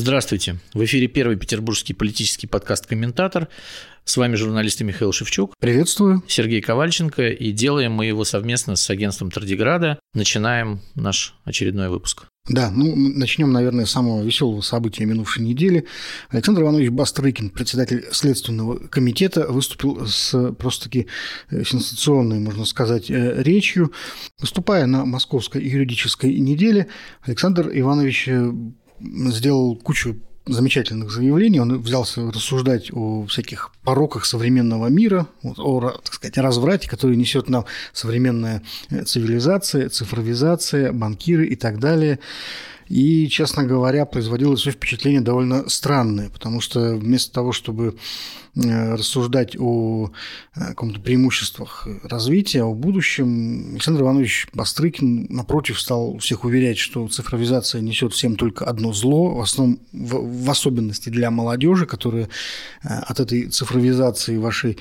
Здравствуйте. В эфире первый петербургский политический подкаст «Комментатор». С вами журналист Михаил Шевчук. Приветствую. Сергей Ковальченко. И делаем мы его совместно с агентством Тардиграда. Начинаем наш очередной выпуск. Да, ну, начнем, наверное, с самого веселого события минувшей недели. Александр Иванович Бастрыкин, председатель Следственного комитета, выступил с просто-таки э, сенсационной, можно сказать, э, речью. Выступая на Московской юридической неделе, Александр Иванович э, сделал кучу замечательных заявлений. Он взялся рассуждать о всяких пороках современного мира, о, так сказать, разврате, который несет нам современная цивилизация, цифровизация, банкиры и так далее. И, честно говоря, производило все впечатление довольно странное, потому что вместо того, чтобы Э, рассуждать о э, каком-то преимуществах развития, о будущем, Александр Иванович Бастрыкин, напротив, стал всех уверять, что цифровизация несет всем только одно зло, в, основном, в, в особенности для молодежи, которая э, от этой цифровизации вашей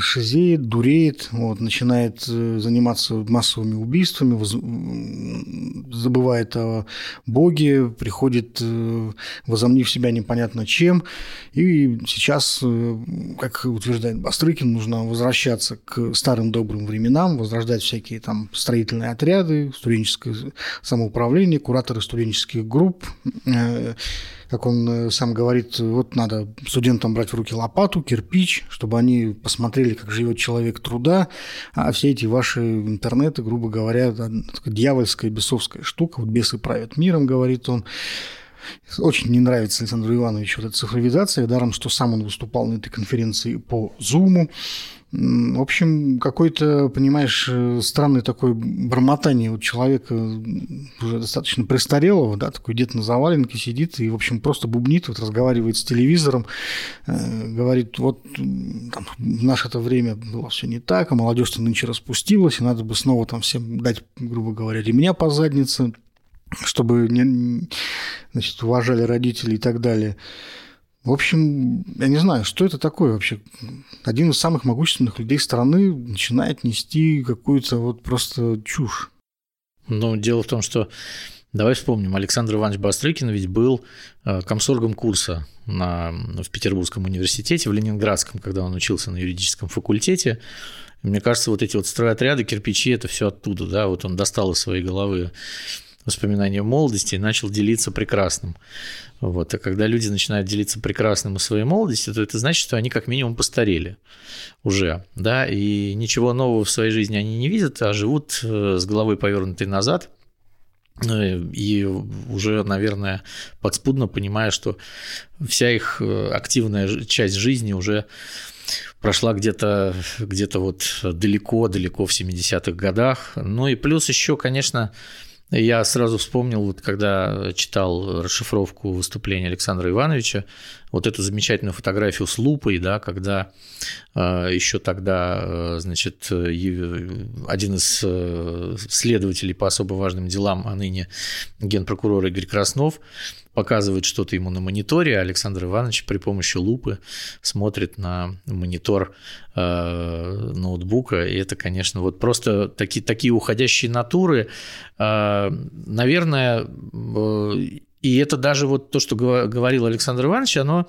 шизеет, дуреет, вот, начинает заниматься массовыми убийствами, забывает о Боге, приходит, возомнив себя непонятно чем, и сейчас нас, э, как утверждает Бастрыкин, нужно возвращаться к старым добрым временам, возрождать всякие там строительные отряды, студенческое самоуправление, кураторы студенческих групп, э, как он э, сам говорит, вот надо студентам брать в руки лопату, кирпич, чтобы они посмотрели, как живет человек труда, а все эти ваши интернеты, грубо говоря, дьявольская, бесовская штука, вот бесы правят миром, говорит он, очень не нравится Александру Ивановичу вот эта цифровизация, даром, что сам он выступал на этой конференции по Зуму. В общем, какой-то, понимаешь, странный такой бормотание вот человека уже достаточно престарелого, да, такой дед на заваленке сидит и, в общем, просто бубнит, вот разговаривает с телевизором, э, говорит, вот там, в наше это время было все не так, а молодежь-то нынче распустилась, и надо бы снова там всем дать, грубо говоря, ремня по заднице, чтобы не, значит, уважали родители и так далее. В общем, я не знаю, что это такое вообще. Один из самых могущественных людей страны начинает нести какую-то вот просто чушь. Ну, дело в том, что Давай вспомним, Александр Иванович Бастрыкин ведь был э, комсоргом курса на, в Петербургском университете, в Ленинградском, когда он учился на юридическом факультете. Мне кажется, вот эти вот стройотряды, кирпичи, это все оттуда, да, вот он достал из своей головы воспоминания молодости и начал делиться прекрасным. Вот. А когда люди начинают делиться прекрасным из своей молодости, то это значит, что они как минимум постарели уже, да, и ничего нового в своей жизни они не видят, а живут э, с головой повернутой назад, э, и уже, наверное, подспудно понимая, что вся их э, активная часть жизни уже прошла где-то где вот далеко-далеко в 70-х годах. Ну и плюс еще, конечно, я сразу вспомнил, вот когда читал расшифровку выступления Александра Ивановича, вот эту замечательную фотографию с лупой, да, когда э, еще тогда, э, значит, один из э, следователей по особо важным делам, а ныне генпрокурор Игорь Краснов, показывает что-то ему на мониторе, а Александр Иванович при помощи лупы смотрит на монитор э, ноутбука, и это, конечно, вот просто такие, такие уходящие натуры, э, наверное, э, и это даже вот то, что говорил Александр Иванович, оно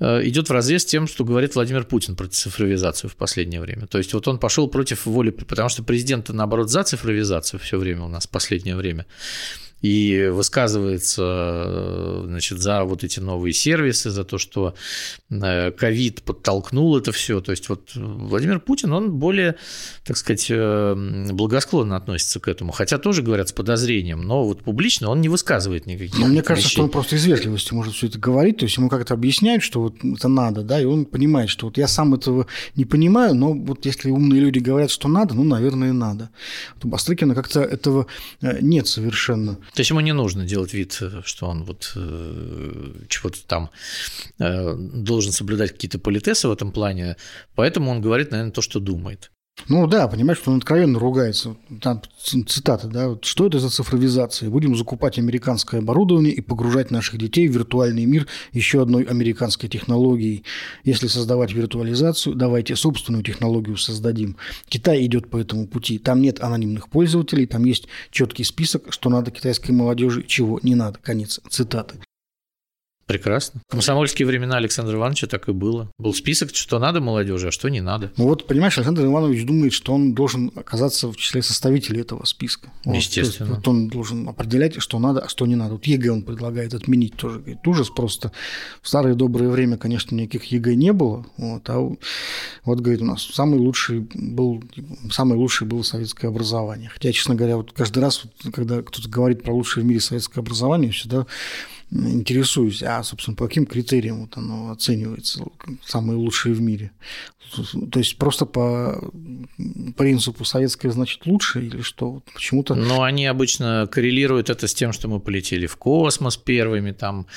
э, идет в разрез с тем, что говорит Владимир Путин про цифровизацию в последнее время. То есть вот он пошел против воли, потому что президент, наоборот, за цифровизацию все время у нас в последнее время и высказывается значит, за вот эти новые сервисы, за то, что э, ковид подтолкнул это все. То есть вот Владимир Путин, он более, так сказать, э, благосклонно относится к этому, хотя тоже говорят с подозрением, но вот публично он не высказывает никаких Но мне кажется, что он просто из вежливости может все это говорить, то есть ему как-то объясняют, что вот это надо, да, и он понимает, что вот я сам этого не понимаю, но вот если умные люди говорят, что надо, ну, наверное, надо. У Бастрыкина как-то этого э, нет совершенно. То есть ему не нужно делать вид, что он вот э, чего-то там э, должен соблюдать какие-то политесы в этом плане, поэтому он говорит, наверное, то, что думает. Ну да, понимаешь, что он откровенно ругается. Там цитата, да, вот, что это за цифровизация? Будем закупать американское оборудование и погружать наших детей в виртуальный мир еще одной американской технологией. Если создавать виртуализацию, давайте собственную технологию создадим. Китай идет по этому пути. Там нет анонимных пользователей, там есть четкий список, что надо китайской молодежи, чего не надо. Конец цитаты. Прекрасно. В комсомольские времена Александра Ивановича так и было. Был список, что надо молодежи, а что не надо. Ну вот, понимаешь, Александр Иванович думает, что он должен оказаться в числе составителей этого списка. Естественно. Вот, вот он должен определять, что надо, а что не надо. Вот ЕГЭ он предлагает отменить тоже. Говорит, ужас просто. В старое доброе время, конечно, никаких ЕГЭ не было. Вот, а вот, говорит, у нас самый лучший был, самое лучшее было советское образование. Хотя, честно говоря, вот каждый раз, когда кто-то говорит про лучшее в мире советское образование, всегда интересуюсь, а, собственно, по каким критериям вот оно оценивается, самые лучшие в мире. То есть просто по принципу советское значит лучше или что? Почему-то... Ну, они обычно коррелируют это с тем, что мы полетели в космос первыми, там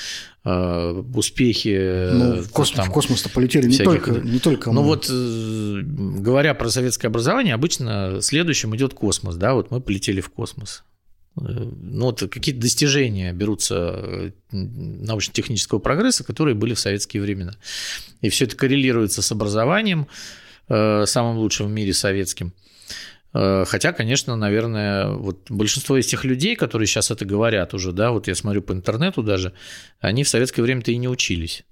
э, успехи... Ну, в, космос, там, в космос-то полетели не только, не только ну мы. Ну вот, э, говоря про советское образование, обычно следующим идет космос, да, вот мы полетели в космос. Ну, вот какие-то достижения берутся э, научно-технического прогресса, которые были в советские времена. И все это коррелируется с образованием, э, самым лучшим в мире советским. Э, хотя, конечно, наверное, вот большинство из тех людей, которые сейчас это говорят уже, да, вот я смотрю по интернету даже, они в советское время-то и не учились.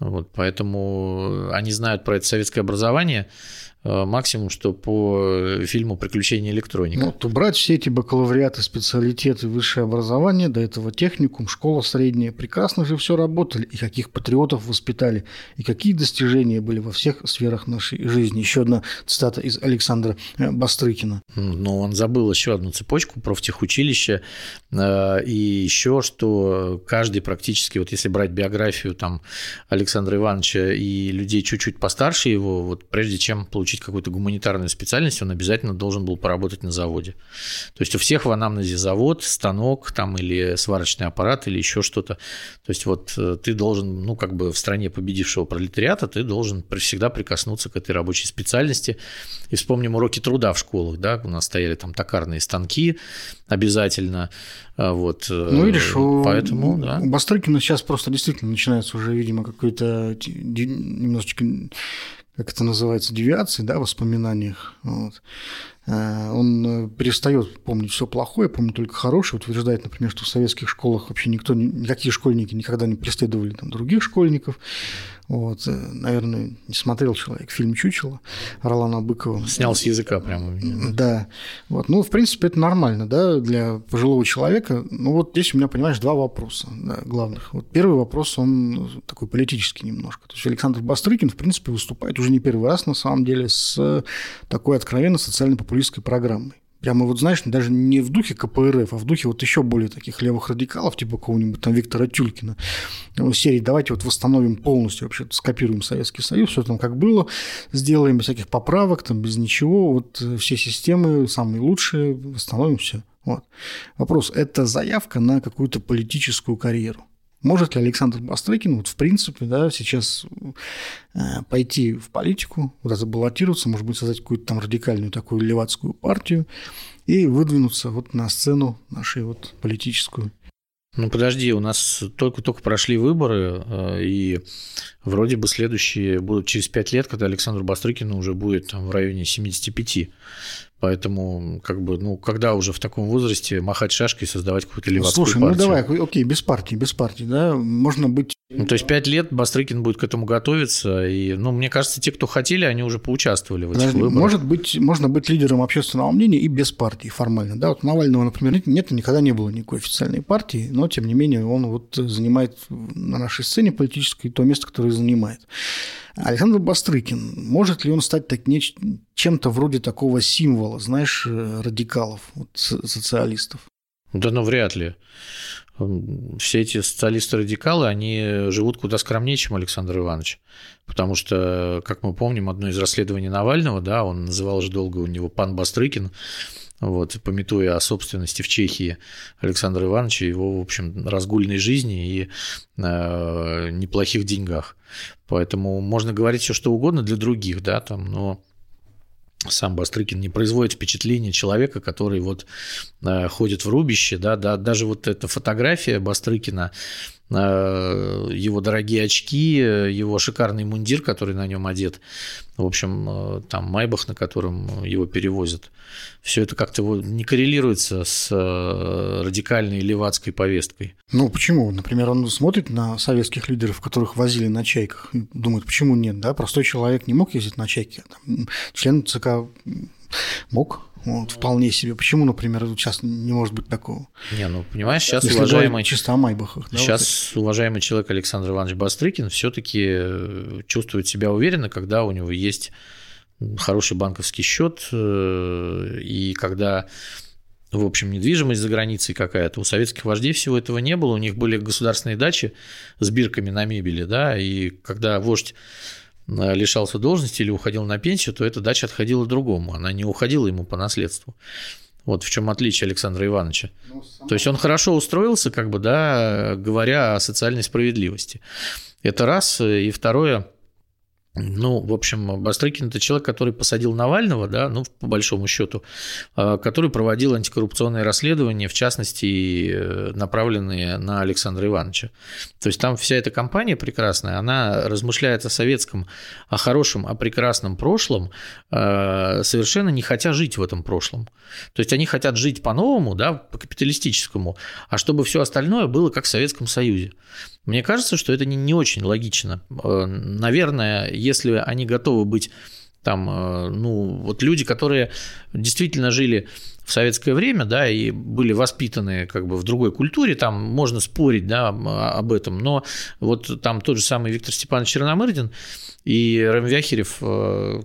Вот, поэтому они знают про это советское образование, Э, максимум, что по фильму «Приключения электроника». Ну, вот убрать все эти бакалавриаты, специалитеты, высшее образование, до этого техникум, школа средняя, прекрасно же все работали, и каких патриотов воспитали, и какие достижения были во всех сферах нашей жизни. Еще одна цитата из Александра э, Бастрыкина. Но он забыл еще одну цепочку профтехучилища, э, и еще, что каждый практически, вот если брать биографию там Александра Ивановича и людей чуть-чуть постарше его, вот прежде чем получить получить какую-то гуманитарную специальность, он обязательно должен был поработать на заводе. То есть у всех в анамнезе завод, станок там или сварочный аппарат или еще что-то. То есть вот э, ты должен, ну как бы в стране победившего пролетариата, ты должен всегда прикоснуться к этой рабочей специальности. И вспомним уроки труда в школах, да, у нас стояли там токарные станки обязательно, а вот. Э, ну, видишь, Поэтому, у, да. у Бастрыкина сейчас просто действительно начинается уже, видимо, какой-то немножечко как это называется, девиации, да, в воспоминаниях. Вот. Э, он перестает помнить все плохое, помнит только хорошее. Утверждает, например, что в советских школах вообще никто, никакие школьники никогда не преследовали там, других школьников. Вот, э, наверное, не смотрел человек фильм «Чучело» Ролана Быкова. Снял с языка прямо. Да. Вот. Ну, в принципе, это нормально, да, для пожилого человека. Ну, вот здесь у меня, понимаешь, два вопроса да, главных. Вот первый вопрос, он такой политический немножко. То есть Александр Бастрыкин, в принципе, выступает уже не первый раз, на самом деле, с такой откровенно социально-популистской программой прямо вот, знаешь, даже не в духе КПРФ, а в духе вот еще более таких левых радикалов, типа какого-нибудь там Виктора Тюлькина. В серии давайте вот восстановим полностью, вообще скопируем Советский Союз, все там как было, сделаем без всяких поправок, там без ничего, вот э, все системы самые лучшие, восстановим все. Вот. Вопрос, это заявка на какую-то политическую карьеру? Может ли Александр Бастрыкин, вот в принципе, да, сейчас э, пойти в политику, куда забаллотироваться, может быть, создать какую-то там радикальную такую левацкую партию и выдвинуться вот на сцену нашей вот политическую? Ну подожди, у нас только-только прошли выборы, э, и вроде бы следующие будут через пять лет, когда Александр Бастрыкину уже будет там, в районе 75. Поэтому, как бы, ну, когда уже в таком возрасте махать шашкой и создавать какую-то левацкую Слушай, партию? ну давай, окей, без партии, без партии, да, можно быть... Ну, то есть пять лет Бастрыкин будет к этому готовиться, и, ну, мне кажется, те, кто хотели, они уже поучаствовали в этих Подожди, выборах. Может быть, можно быть лидером общественного мнения и без партии формально, да, вот Навального, например, нет, никогда не было никакой официальной партии, но, тем не менее, он вот занимает на нашей сцене политической то место, которое занимает. Александр Бастрыкин, может ли он стать так, чем-то вроде такого символа, знаешь, э, радикалов, вот, социалистов? Да ну вряд ли. Все эти социалисты-радикалы, они живут куда скромнее, чем Александр Иванович. Потому что, как мы помним, одно из расследований Навального, да, он называл же долго у него пан Бастрыкин, вот, пометуя о собственности в Чехии Александра Ивановича, его, в общем, разгульной жизни и э, неплохих деньгах. Поэтому можно говорить все что угодно для других, да, там, но сам Бастрыкин не производит впечатление человека, который вот э, ходит в рубище, да, да, даже вот эта фотография Бастрыкина его дорогие очки, его шикарный мундир, который на нем одет, в общем, там Майбах, на котором его перевозят. Все это как-то не коррелируется с радикальной левацкой повесткой. Ну, почему? Например, он смотрит на советских лидеров, которых возили на чайках, думает, почему нет, да? Простой человек не мог ездить на чайке. Там, член ЦК мог, вот, вполне себе. Почему, например, сейчас не может быть такого? Не, ну понимаешь, сейчас Если уважаемый чисто о Майбахах. Да, сейчас вот уважаемый человек Александр Иванович Бастрыкин все-таки э, чувствует себя уверенно, когда у него есть хороший банковский счет э, и когда в общем, недвижимость за границей какая-то. У советских вождей всего этого не было. У них были государственные дачи с бирками на мебели, да, и когда вождь лишался должности или уходил на пенсию, то эта дача отходила другому, она не уходила ему по наследству. Вот в чем отличие Александра Ивановича. Ну, то есть он хорошо устроился, как бы, да, говоря о социальной справедливости. Это раз. И второе, ну, в общем, Бастрыкин – это человек, который посадил Навального, да, ну, по большому счету, а, который проводил антикоррупционные расследования, в частности, э, направленные на Александра Ивановича. То есть там вся эта компания прекрасная, она размышляет о советском, о хорошем, о прекрасном прошлом, а, совершенно не хотя жить в этом прошлом. То есть они хотят жить по-новому, да, по капиталистическому, а чтобы все остальное было как в Советском Союзе. Мне кажется, что это не, не очень логично. Э, наверное, если они готовы быть там, э, ну, вот люди, которые действительно жили в советское время, да, и были воспитаны как бы в другой культуре, там можно спорить, да, об этом, но вот там тот же самый Виктор Степанович Черномырдин и Рэм Вяхерев э,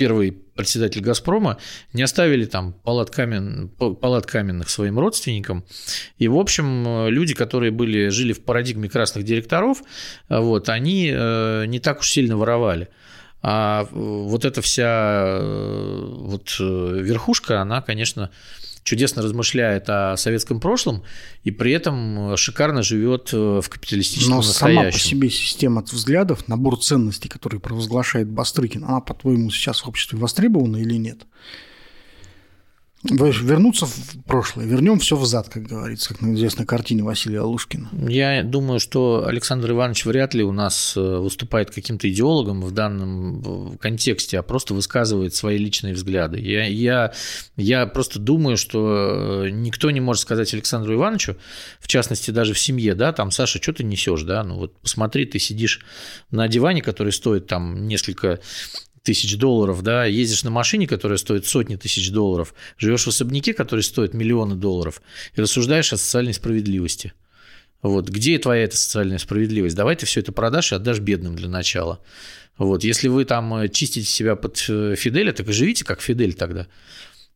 первый председатель «Газпрома», не оставили там палат, камен, палат каменных своим родственникам. И, в общем, люди, которые были, жили в парадигме красных директоров, вот, они э, не так уж сильно воровали. А вот эта вся э, вот э, верхушка, она, конечно, чудесно размышляет о советском прошлом и при этом шикарно живет э, в капиталистическом Но настоящем. сама по себе система взглядов, набор ценностей, который провозглашает Бастрыкин, она, по-твоему, сейчас в обществе востребована или нет? Вернуться в прошлое, вернем все взад, как говорится, как на известной картине Василия Алушкина. Я думаю, что Александр Иванович вряд ли у нас э, выступает каким-то идеологом в данном контексте, а просто высказывает свои личные взгляды. Я, я, я просто думаю, что э, никто не может сказать Александру Ивановичу, в частности, даже в семье, да, там, Саша, что ты несешь, да, ну вот посмотри, ты сидишь на диване, который стоит там несколько тысяч долларов, да, ездишь на машине, которая стоит сотни тысяч долларов, живешь в особняке, который стоит миллионы долларов, и рассуждаешь о социальной справедливости. Вот, где твоя эта социальная справедливость? Давай ты все это продашь и отдашь бедным для начала. Вот, если вы там э, чистите себя под э, Фиделя, так и живите как Фидель тогда.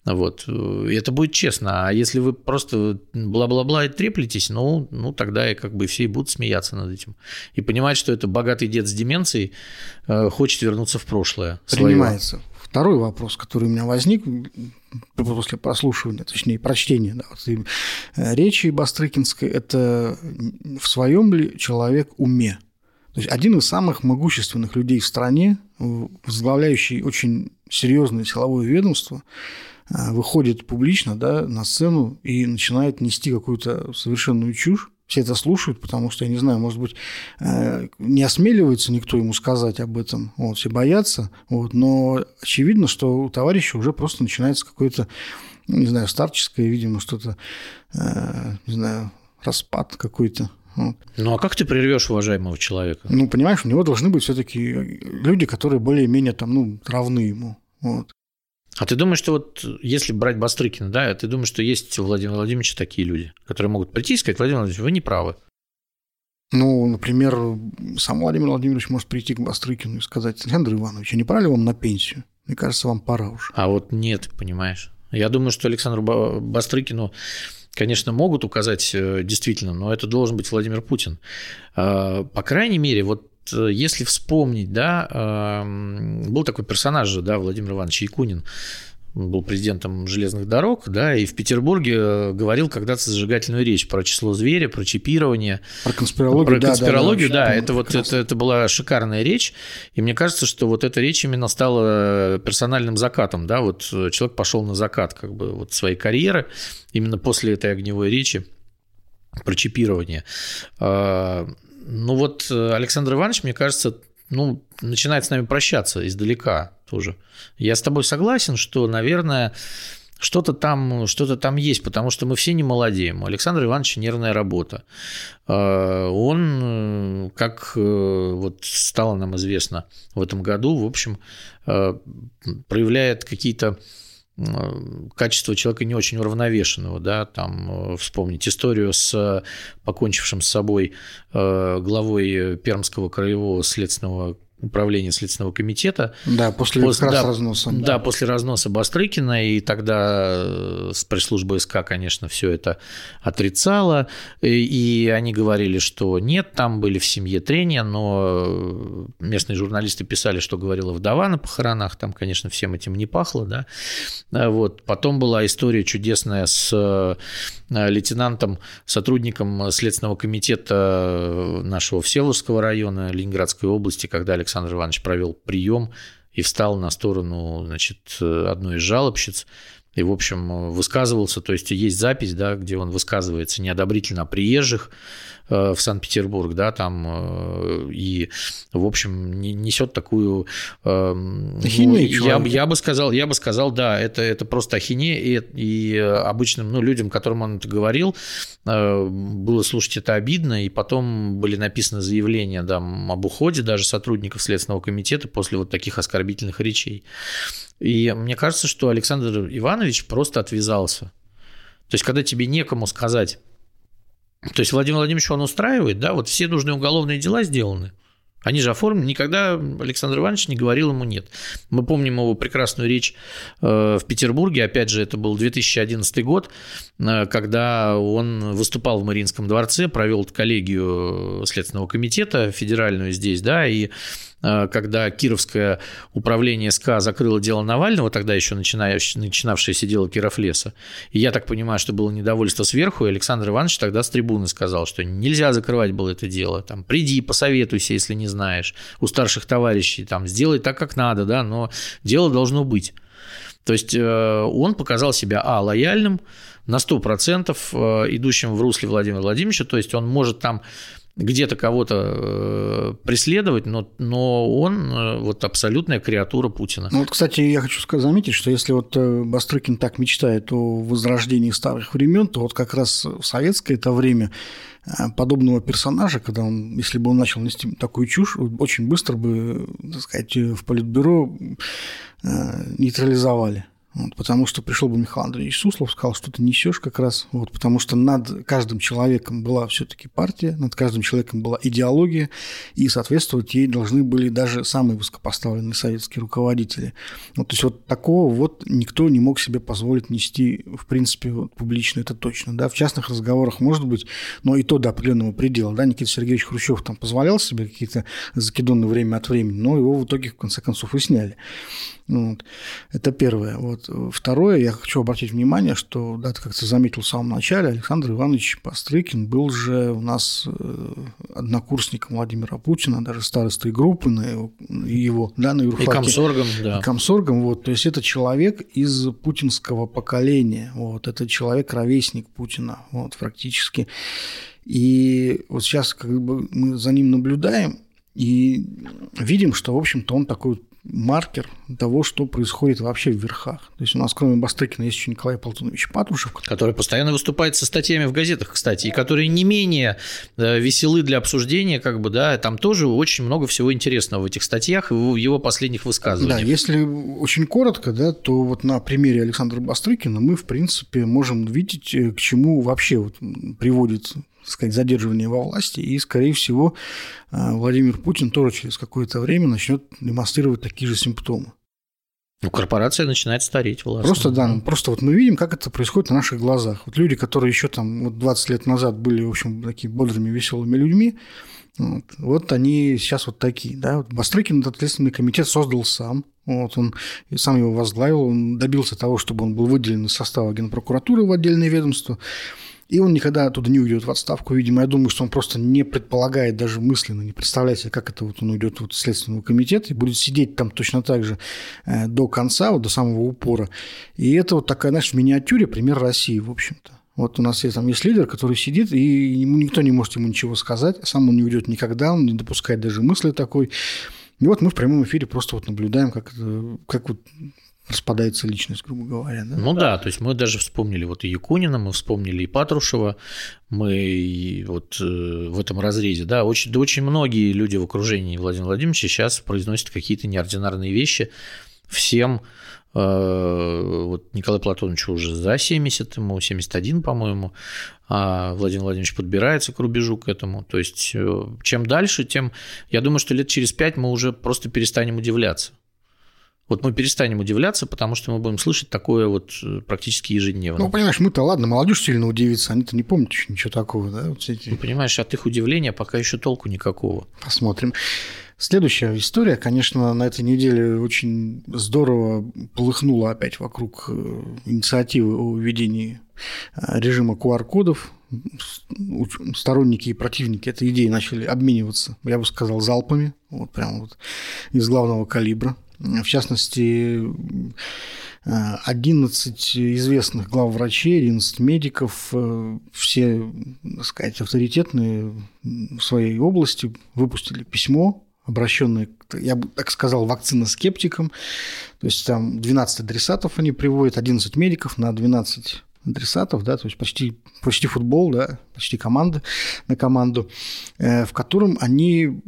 Вот. И это будет честно. А если вы просто бла-бла-бла и треплетесь, ну, ну тогда и как бы все будут смеяться над этим. И понимать, что это богатый дед с деменцией э, хочет вернуться в прошлое. Принимается. Свое. Второй вопрос, который у меня возник после прослушивания, точнее, прочтения да, вот, э, речи Бастрыкинской, это в своем ли человек уме? То есть один из самых могущественных людей в стране, возглавляющий очень серьезное силовое ведомство, выходит публично да, на сцену и начинает нести какую-то совершенную чушь, все это слушают, потому что, я не знаю, может быть, э, не осмеливается никто ему сказать об этом, вот, все боятся, вот, но очевидно, что у товарища уже просто начинается какое-то, не знаю, старческое, видимо, что-то, э, не знаю, распад какой-то. Вот. Ну а как ты прервешь уважаемого человека? Ну, понимаешь, у него должны быть все-таки люди, которые более-менее там, ну, равны ему. Вот. А ты думаешь, что вот если брать Бастрыкина, да, ты думаешь, что есть у Владимира Владимировича такие люди, которые могут прийти и сказать, Владимир Владимирович, вы не правы? Ну, например, сам Владимир Владимирович может прийти к Бастрыкину и сказать, Александр Иванович, а не пора ли вам на пенсию? Мне кажется, вам пора уже. А вот нет, понимаешь. Я думаю, что Александру Бастрыкину, конечно, могут указать э, действительно, но это должен быть Владимир Путин. А, по крайней мере, вот если вспомнить, да, эм, был такой персонаж же, да, Владимир Иванович Якунин, был президентом железных дорог, да, и в Петербурге э, говорил когда-то зажигательную речь про число зверя, про чипирование. Про конспирологию, про конспирологию, да, да, да это вот это, это была шикарная речь, и мне кажется, что вот эта речь именно стала персональным закатом, да, вот человек пошел на закат как бы вот своей карьеры именно после этой огневой речи про чипирование. Ну вот Александр Иванович, мне кажется, ну, начинает с нами прощаться издалека тоже. Я с тобой согласен, что, наверное, что-то там, что-то там есть, потому что мы все не молодеем. У Александра Ивановича нервная работа. А, он, как вот стало нам известно в этом году, в общем, проявляет какие-то качество человека не очень уравновешенного, да, там э, вспомнить историю с покончившим с собой э, главой Пермского краевого следственного управления Следственного комитета. Да, после, после да, разноса. Да. да, после разноса Бастрыкина, и тогда э, пресс-служба СК, конечно, все это отрицала, и они говорили, что нет, там были в семье трения, но местные журналисты писали, что говорила вдова на похоронах, там, конечно, всем этим не пахло, да. А вот. Потом была история чудесная с э, лейтенантом, сотрудником Следственного комитета нашего Всеволожского района Ленинградской области, когда Александр Иванович провел прием и встал на сторону значит, одной из жалобщиц и, в общем, высказывался, то есть есть запись, да, где он высказывается неодобрительно о приезжих, в Санкт-Петербург, да, там, э, и, в общем, несет такую... Эм, ахинею ну, я, я бы сказал, я бы сказал, да, это, это просто ахинея, и, и обычным, ну, людям, которым он это говорил, э, было слушать это обидно, и потом были написаны заявления, да, об уходе даже сотрудников Следственного комитета после вот таких оскорбительных речей. И мне кажется, что Александр Иванович просто отвязался. То есть, когда тебе некому сказать, то есть Владимир Владимирович он устраивает, да, вот все нужные уголовные дела сделаны. Они же оформлены. Никогда Александр Иванович не говорил ему нет. Мы помним его прекрасную речь э, в Петербурге. Опять же, это был 2011 год, э, когда он выступал в Мариинском дворце, провел коллегию Следственного комитета федеральную здесь, да, и Э, когда Кировское управление СК закрыло дело Навального, тогда еще начинавшееся дело Кировлеса, и я так понимаю, что было недовольство сверху, и Александр Иванович тогда с трибуны сказал, что нельзя закрывать было это дело, там, приди, посоветуйся, если не знаешь, у старших товарищей, там, сделай так, как надо, да, но дело должно быть. То есть э, он показал себя, а, лояльным, на 100% э, идущим в русле Владимира Владимировича, то есть он может там где-то кого-то э, преследовать, но, но он вот абсолютная креатура Путина. Ну вот, кстати, я хочу заметить, что если вот Бастрыкин так мечтает о возрождении старых времен, то вот как раз в советское это время подобного персонажа, когда он, если бы он начал нести такую чушь, очень быстро бы, так сказать, в политбюро нейтрализовали. Вот, потому что пришел бы Михаил Андреевич Суслов, сказал, что ты несешь как раз, вот, потому что над каждым человеком была все-таки партия, над каждым человеком была идеология, и соответствовать ей должны были даже самые высокопоставленные советские руководители. Вот, то есть вот такого вот никто не мог себе позволить нести, в принципе, вот, публично, это точно. Да? В частных разговорах, может быть, но и то до определенного предела. Да? Никита Сергеевич Хрущев там позволял себе какие-то закидоны время от времени, но его в итоге, в конце концов, и сняли. Вот. Это первое. Вот. Второе, я хочу обратить внимание, что, да, ты как-то заметил в самом начале, Александр Иванович Пострыкин был же у нас э, однокурсником Владимира Путина, даже старостой группы на его, его да, на юрфаке. И комсоргом, да. И комсоргом, вот. То есть это человек из путинского поколения, вот. Это человек, ровесник Путина, вот, практически. И вот сейчас как бы мы за ним наблюдаем, и видим, что, в общем-то, он такой маркер того, что происходит вообще в верхах. То есть у нас кроме Бастрыкина есть еще Николай Полтунович Патрушев. Который постоянно выступает со статьями в газетах, кстати, и которые не менее э, веселы для обсуждения, как бы, да, там тоже очень много всего интересного в этих статьях и в его последних высказываниях. Да, если очень коротко, да, то вот на примере Александра Бастрыкина мы, в принципе, можем видеть, э, к чему вообще вот приводит сказать, задерживания во власти, и, скорее всего, э, Владимир Путин тоже через какое-то время начнет демонстрировать такие же симптомы. Ну, корпорация начинает стареть властно. Просто, да, ну, просто вот мы видим, как это происходит на наших глазах. Вот люди, которые еще там вот 20 лет назад были, в общем, такими бодрыми, веселыми людьми, вот, вот они сейчас вот такие. Да? Вот Бастрыкин этот Следственный комитет создал сам. Вот он сам его возглавил, он добился того, чтобы он был выделен из состава Генпрокуратуры в отдельное ведомство. И он никогда оттуда не уйдет в отставку. Видимо, я думаю, что он просто не предполагает даже мысленно, не представляет себе, как это вот он уйдет вот в Следственный комитет и будет сидеть там точно так же э, до конца, вот до самого упора. И это вот такая, знаешь, в миниатюре пример России, в общем-то. Вот у нас есть, там есть лидер, который сидит, и ему никто не может ему ничего сказать, сам он не уйдет никогда, он не допускает даже мысли такой. И вот мы в прямом эфире просто вот наблюдаем, как, как вот распадается личность, грубо говоря. Да? Ну да, то есть мы даже вспомнили вот и Якунина, мы вспомнили и Патрушева, мы вот э, в этом разрезе, да, очень, да, очень многие люди в окружении Владимира Владимировича сейчас произносят какие-то неординарные вещи всем, э, вот Николай Платонович уже за 70, ему 71, по-моему, а Владимир Владимирович подбирается к рубежу к этому. То есть э, чем дальше, тем, я думаю, что лет через пять мы уже просто перестанем удивляться. Вот мы перестанем удивляться, потому что мы будем слышать такое вот э, практически ежедневно. Ну, понимаешь, мы-то ладно, молодежь сильно удивится, они-то не помнят еще ничего такого, да? Вот эти... Ну, понимаешь, от их удивления пока еще толку никакого. Посмотрим. Следующая история, конечно, на этой неделе очень здорово полыхнула опять вокруг э, инициативы о введении э, режима QR-кодов. Сторонники и противники этой идеи начали обмениваться, я бы сказал, залпами, вот прямо вот из главного калибра. В частности, 11 известных главврачей, 11 медиков, э, все, так сказать, авторитетные в своей области, выпустили письмо, обращенное, я бы так сказал, вакциноскептикам. То есть там 12 адресатов они приводят, 11 медиков на 12 адресатов, да, то есть почти, почти футбол, да, почти команда на команду, э, в котором они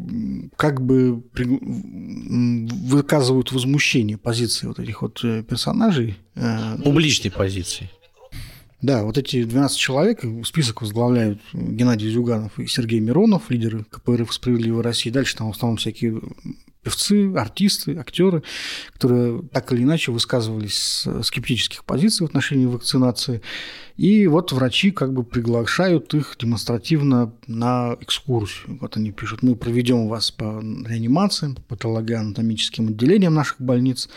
как бы выказывают возмущение позиции вот этих вот э, персонажей. Э, Публичной позиции. Да, вот эти 12 человек, список возглавляют Геннадий Зюганов и Сергей Миронов, лидеры КПРФ «Справедливой России». Дальше там в основном всякие певцы, артисты, актеры, которые так или иначе высказывались с скептических позиций в отношении вакцинации. И вот врачи как бы приглашают их демонстративно на экскурсию. Вот они пишут, мы проведем вас по реанимациям, патологоанатомическим отделениям наших больниц,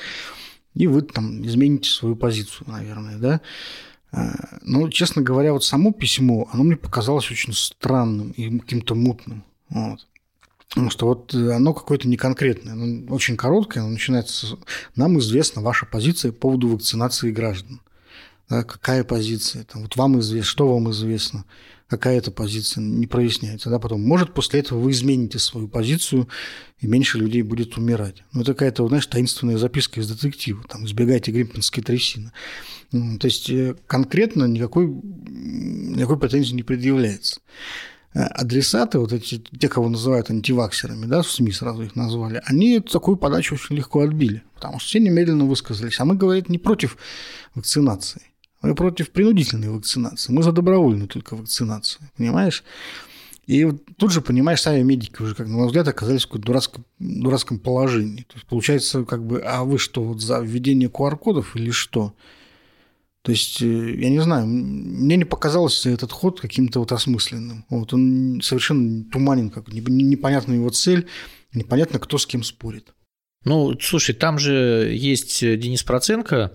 и вы там измените свою позицию, наверное, да. А, но, честно говоря, вот само письмо, оно мне показалось очень странным и каким-то мутным. Вот. Потому что вот э, оно какое-то неконкретное, оно очень короткое, оно начинается с «Нам известна ваша позиция по поводу вакцинации граждан». Да, какая позиция? Там, вот вам известно, что вам известно, какая это позиция, не проясняется. Да, потом, может, после этого вы измените свою позицию, и меньше людей будет умирать. Ну, это какая-то, знаешь, таинственная записка из детектива, там, избегайте гримпинской трясины. Ну, то есть, э, конкретно никакой, никакой претензии не предъявляется. Э, адресаты, вот эти, те, кого называют антиваксерами, да, в СМИ сразу их назвали, они такую подачу очень легко отбили, потому что все немедленно высказались. А мы, говорит, не против вакцинации, мы против принудительной вакцинации, мы за добровольную только вакцинацию, понимаешь? И тут же, понимаешь, сами медики уже, как на мой взгляд, оказались в каком-то дурацком, дурацком положении. То есть, получается, как бы, а вы что, вот за введение QR-кодов или что? То есть, э, я не знаю, мне не показался этот ход каким-то вот осмысленным. Вот он совершенно туманен, как непонятна его цель, непонятно, кто с кем спорит. Ну, слушай, там же есть э, Денис Проценко,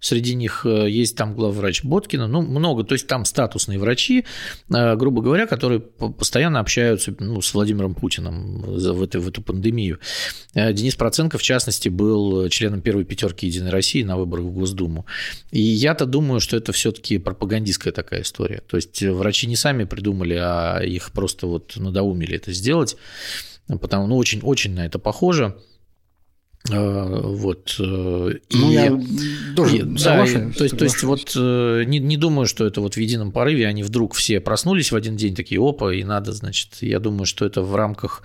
среди них э, есть там главврач Боткина, ну, много, то есть там статусные врачи, э, грубо говоря, которые постоянно общаются ну, с Владимиром Путиным в эту, в эту пандемию. Денис Проценко, в частности, был членом первой пятерки Единой России на выборах в Госдуму. И я-то думаю, что это все-таки пропагандистская такая история. То есть врачи не сами придумали, а их просто вот надоумили это сделать, потому ну, очень, очень на это похоже. Э, вот. Э, ну, и, я тоже и, да, то есть, то есть вот э, не, не думаю, что это вот в едином порыве они вдруг все проснулись в один день, такие, опа, и надо, значит, я думаю, что это в рамках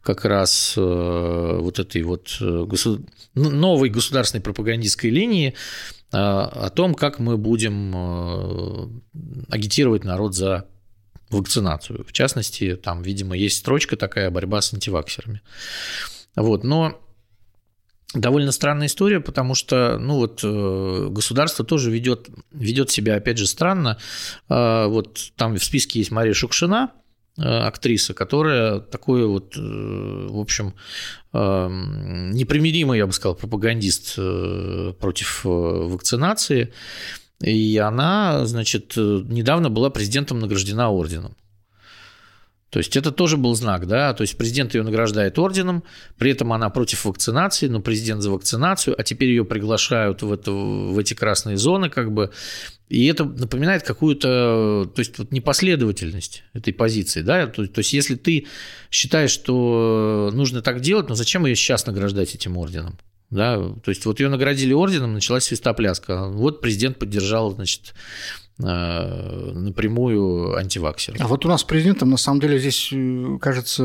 как раз вот этой вот государ... новой государственной пропагандистской линии о том, как мы будем агитировать народ за вакцинацию. В частности, там, видимо, есть строчка такая борьба с антиваксерами. Вот, но довольно странная история, потому что, ну вот, э, государство тоже ведет, ведет себя, опять же, странно. А, вот там в списке есть Мария Шукшина, э, актриса, которая такой вот, э, в общем, непримиримый, я бы сказал, пропагандист против вакцинации. И она, значит, недавно была президентом награждена орденом. То есть это тоже был знак, да, то есть президент ее награждает орденом, при этом она против вакцинации, но президент за вакцинацию, а теперь ее приглашают в, это, в эти красные зоны, как бы, и это напоминает какую-то, то есть вот непоследовательность этой позиции, да, то, то есть если ты считаешь, что нужно так делать, но зачем ее сейчас награждать этим орденом? Да, то есть вот ее наградили орденом, началась свистопляска. Вот президент поддержал, значит, напрямую антиваксеров. А вот у нас с президентом, на самом деле, здесь, э, кажется,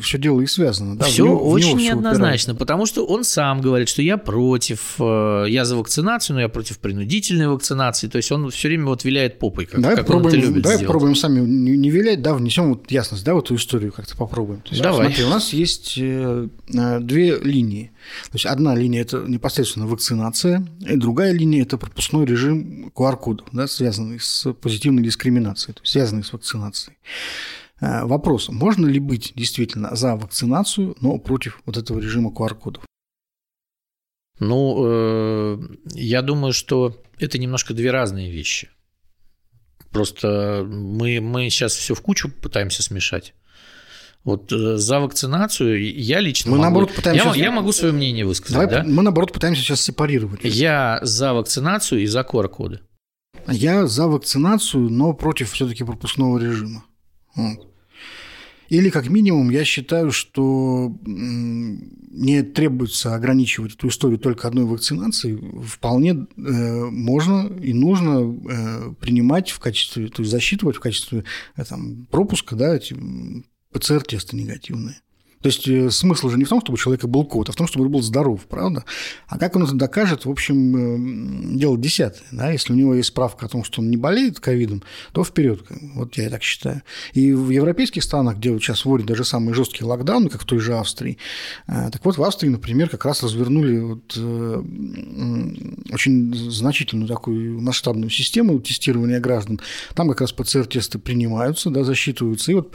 все дело и связано. Да? Все него, очень неоднозначно, упирает. потому что он сам говорит, что я против, э, я за вакцинацию, но я против принудительной вакцинации. То есть он все время вот виляет попой, как, давай как попробуем, он это любит Давай сделать. попробуем сами не, не вилять, да, внесем вот ясность, да, в эту историю как-то попробуем. То есть, давай. Смотри, у нас есть две линии. То есть одна линия – это непосредственно вакцинация, и другая линия – это пропускной режим QR-кодов, да, связанный с позитивной дискриминацией, то есть связанный с вакцинацией. Э, вопрос, можно ли быть действительно за вакцинацию, но против вот этого режима QR-кодов? Ну, э, я думаю, что это немножко две разные вещи. Просто мы, мы сейчас все в кучу пытаемся смешать. Вот э, за вакцинацию я лично мы могу, наоборот пытаемся... я, я могу свое мнение высказать. Давай, да? Мы наоборот пытаемся сейчас сепарировать. Я за вакцинацию и за QR-коды. Я за вакцинацию, но против все-таки пропускного режима. Или, как минимум, я считаю, что не требуется ограничивать эту историю только одной вакцинацией. Вполне э, можно и нужно э, принимать в качестве, то есть засчитывать в качестве э, там, пропуска да, эти ПЦР-тесты негативные. То есть э, смысл же не в том, чтобы у человека был код, а в том, чтобы он был здоров, правда? А как он это докажет, в общем, э, дело десятое. Да? Если у него есть справка о том, что он не болеет ковидом, то вперед. Вот я так считаю. И в европейских странах, где вот сейчас вводят даже самые жесткие локдауны, как в той же Австрии, э, так вот в Австрии, например, как раз развернули вот очень значительную такую масштабную систему тестирования граждан. Там как раз ПЦР-тесты принимаются, да, засчитываются. И вот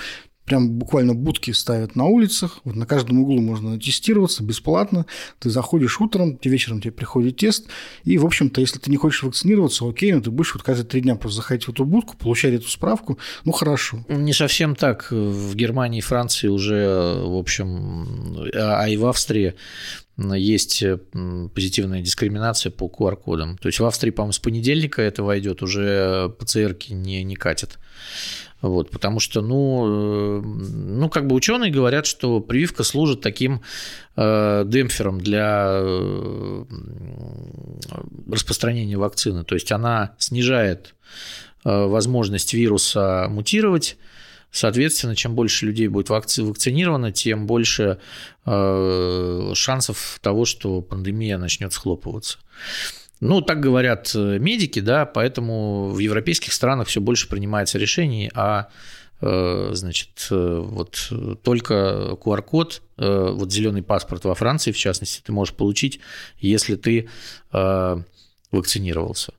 прям буквально будки ставят на улицах, вот на каждом углу можно тестироваться бесплатно, ты заходишь утром, вечером тебе приходит тест, и, в общем-то, если ты не хочешь вакцинироваться, окей, но ты будешь вот каждые три дня просто заходить в эту будку, получать эту справку, ну, хорошо. Не совсем так. В Германии и Франции уже, в общем, а, а и в Австрии есть позитивная дискриминация по QR-кодам. То есть в Австрии, по-моему, с понедельника это войдет, уже ПЦРки не, не катят. Вот, потому что, ну, э, ну, как бы ученые говорят, что прививка служит таким э, демпфером для э, распространения вакцины. То есть она снижает э, возможность вируса мутировать. Соответственно, чем больше людей будет вакци- вакцинировано, тем больше э, шансов того, что пандемия начнет схлопываться. Ну, так говорят э, медики, да, поэтому в европейских странах все больше принимается решений о э, значит, э, вот только QR-код, вот зеленый паспорт во Франции, в частности, ты можешь получить, если ты вакцинировался.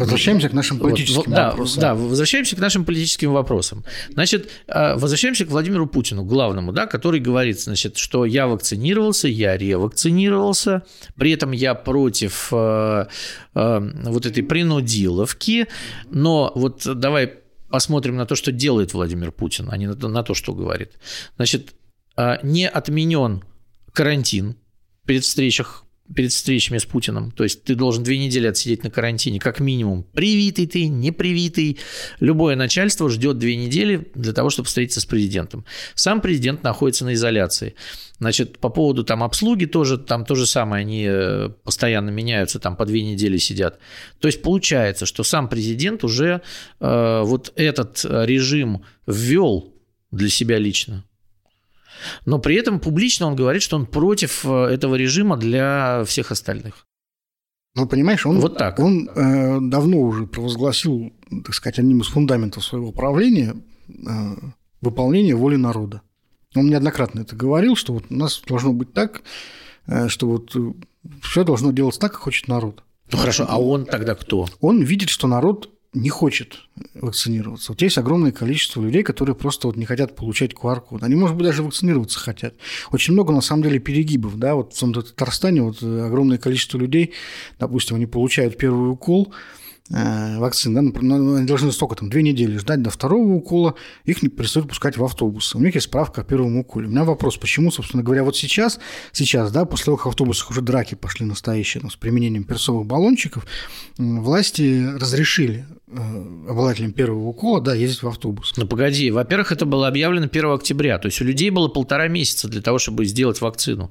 Возвращаемся к нашим политическим вот, вопросам. Да, да, возвращаемся к нашим политическим вопросам. Значит, а, возвращаемся к Владимиру Путину, главному, да, который говорит, значит, что я вакцинировался, я ревакцинировался, при этом я против э, э, вот этой принудиловки, но вот давай посмотрим на то, что делает Владимир Путин, а не на то, на то что говорит. Значит, э, не отменен карантин перед встречах перед встречами с Путиным. То есть ты должен две недели отсидеть на карантине, как минимум. Привитый ты, не привитый. Любое начальство ждет две недели для того, чтобы встретиться с президентом. Сам президент находится на изоляции. Значит, по поводу там обслуги тоже, там то же самое, они э, постоянно меняются, там по две недели сидят. То есть получается, что сам президент уже э, вот этот режим ввел для себя лично. Но при этом публично он говорит, что он против э, этого режима для всех остальных. Ну, понимаешь, он, вот так. он э, давно уже провозгласил, так сказать, одним из фундаментов своего правления э, выполнение воли народа. Он неоднократно это говорил, что вот у нас должно быть так, э, что вот э, все должно делаться так, как хочет народ. Ну хорошо, а он тогда кто? Он видит, что народ не хочет вакцинироваться. Вот есть огромное количество людей, которые просто вот не хотят получать QR-код. Они, может быть, даже вакцинироваться хотят. Очень много, на самом деле, перегибов. Да? Вот в том Татарстане вот огромное количество людей, допустим, они получают первый укол, э, вакцин, да, например, они должны столько там, две недели ждать до второго укола, их не перестают пускать в автобусы. У них есть справка о первом уколе. У меня вопрос, почему, собственно говоря, вот сейчас, сейчас, да, после того, как в автобусах уже драки пошли настоящие там, с применением перцовых баллончиков, власти разрешили э, обладателям первого укола, да, ездить в автобус. Ну, погоди, во-первых, это было объявлено 1 октября, то есть у людей было полтора месяца для того, чтобы сделать вакцину.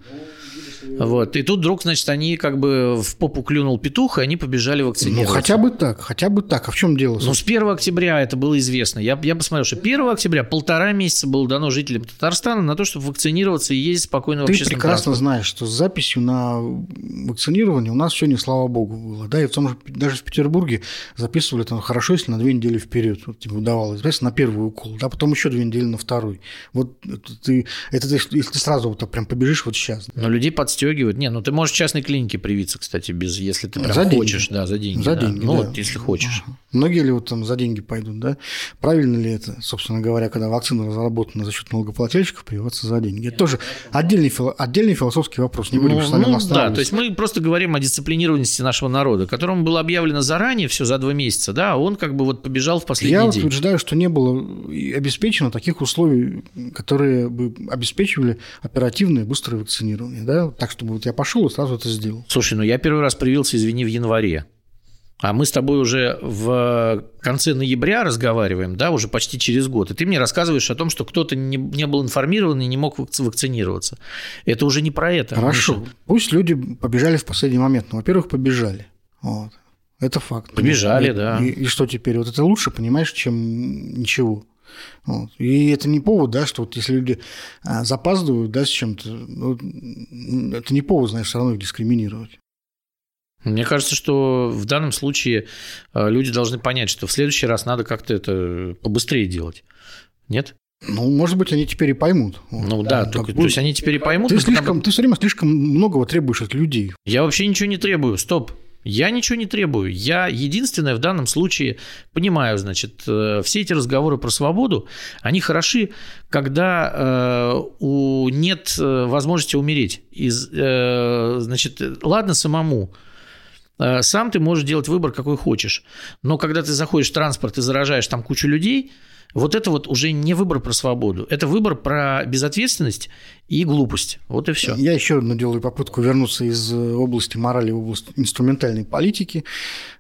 Вот. И тут вдруг, значит, они как бы в попу клюнул петух, и они побежали вакцинироваться. Ну, хотя бы так, хотя бы так. А в чем дело? Ну, с 1 октября это было известно. Я, я посмотрел, что 1 октября полтора месяца было дано жителям Татарстана на то, чтобы вакцинироваться и ездить спокойно в Ты прекрасно знаешь, что с записью на вакцинирование у нас все не слава богу было. Да, и в том же, даже в Петербурге записывали там хорошо, если на две недели вперед. Вот, типа, удавалось, знаешь, на первый укол, да, потом еще две недели на второй. Вот ты, это ты, если ты сразу вот прям побежишь вот сейчас. Да. Но людей подстегивают. Не, ну ты можешь в частной клинике привиться, кстати, без, если ты прям за хочешь, деньги. да, за деньги. За да. деньги, Ну, да. вот если хочешь. Ага. Многие ли вот там за деньги пойдут, да? Правильно ли это, собственно говоря, когда вакцина разработана за счет налогоплательщиков, прививаться за деньги? Это тоже отдельный, фило- отдельный философский вопрос. Не будем Ну, с вами ну, да, то есть мы просто говорим о дисциплинированности нашего народа, которому было объявлено заранее, все за два месяца, да, а он как бы вот побежал в последний Я день. утверждаю, что не было обеспечено таких условий, которые бы обеспечивали оперативное быстрое вакцинирование. Да? Так, чтобы вот я пошел и сразу это сделал. Слушай, ну я первый раз привился, извини, в январе. А мы с тобой уже в конце ноября разговариваем, да, уже почти через год. И ты мне рассказываешь о том, что кто-то не, не был информирован и не мог вакци- вакцинироваться. Это уже не про это. Хорошо. Миша. Пусть люди побежали в последний момент. Ну, во-первых, побежали. Вот. Это факт. Побежали, И- да. И, и что теперь? Вот это лучше, понимаешь, чем ничего. Вот. И это не повод, да, что вот если люди а, запаздывают, да, с чем-то, ну, это не повод, знаешь, все равно их дискриминировать. Мне кажется, что в данном случае э, люди должны понять, что в следующий раз надо как-то это побыстрее делать. Нет? Ну, может быть, они теперь и поймут. Ну да, Так только, то есть они теперь и поймут. Ты, слишком, надо- ты все время слишком многого требуешь от людей. Я вообще ничего не требую. Стоп. Я ничего не требую. Я единственное в данном случае понимаю, значит, э, все эти разговоры про свободу, они хороши, когда э, у нет э, возможности умереть. Из, э, значит, ладно самому. Э, Сам ты можешь делать выбор, какой хочешь. Но когда ты заходишь в транспорт и заражаешь там кучу людей, вот это вот уже не выбор про свободу. Это выбор про безответственность и глупость. Вот и все. Я еще одну делаю попытку вернуться из э, области морали в область инструментальной политики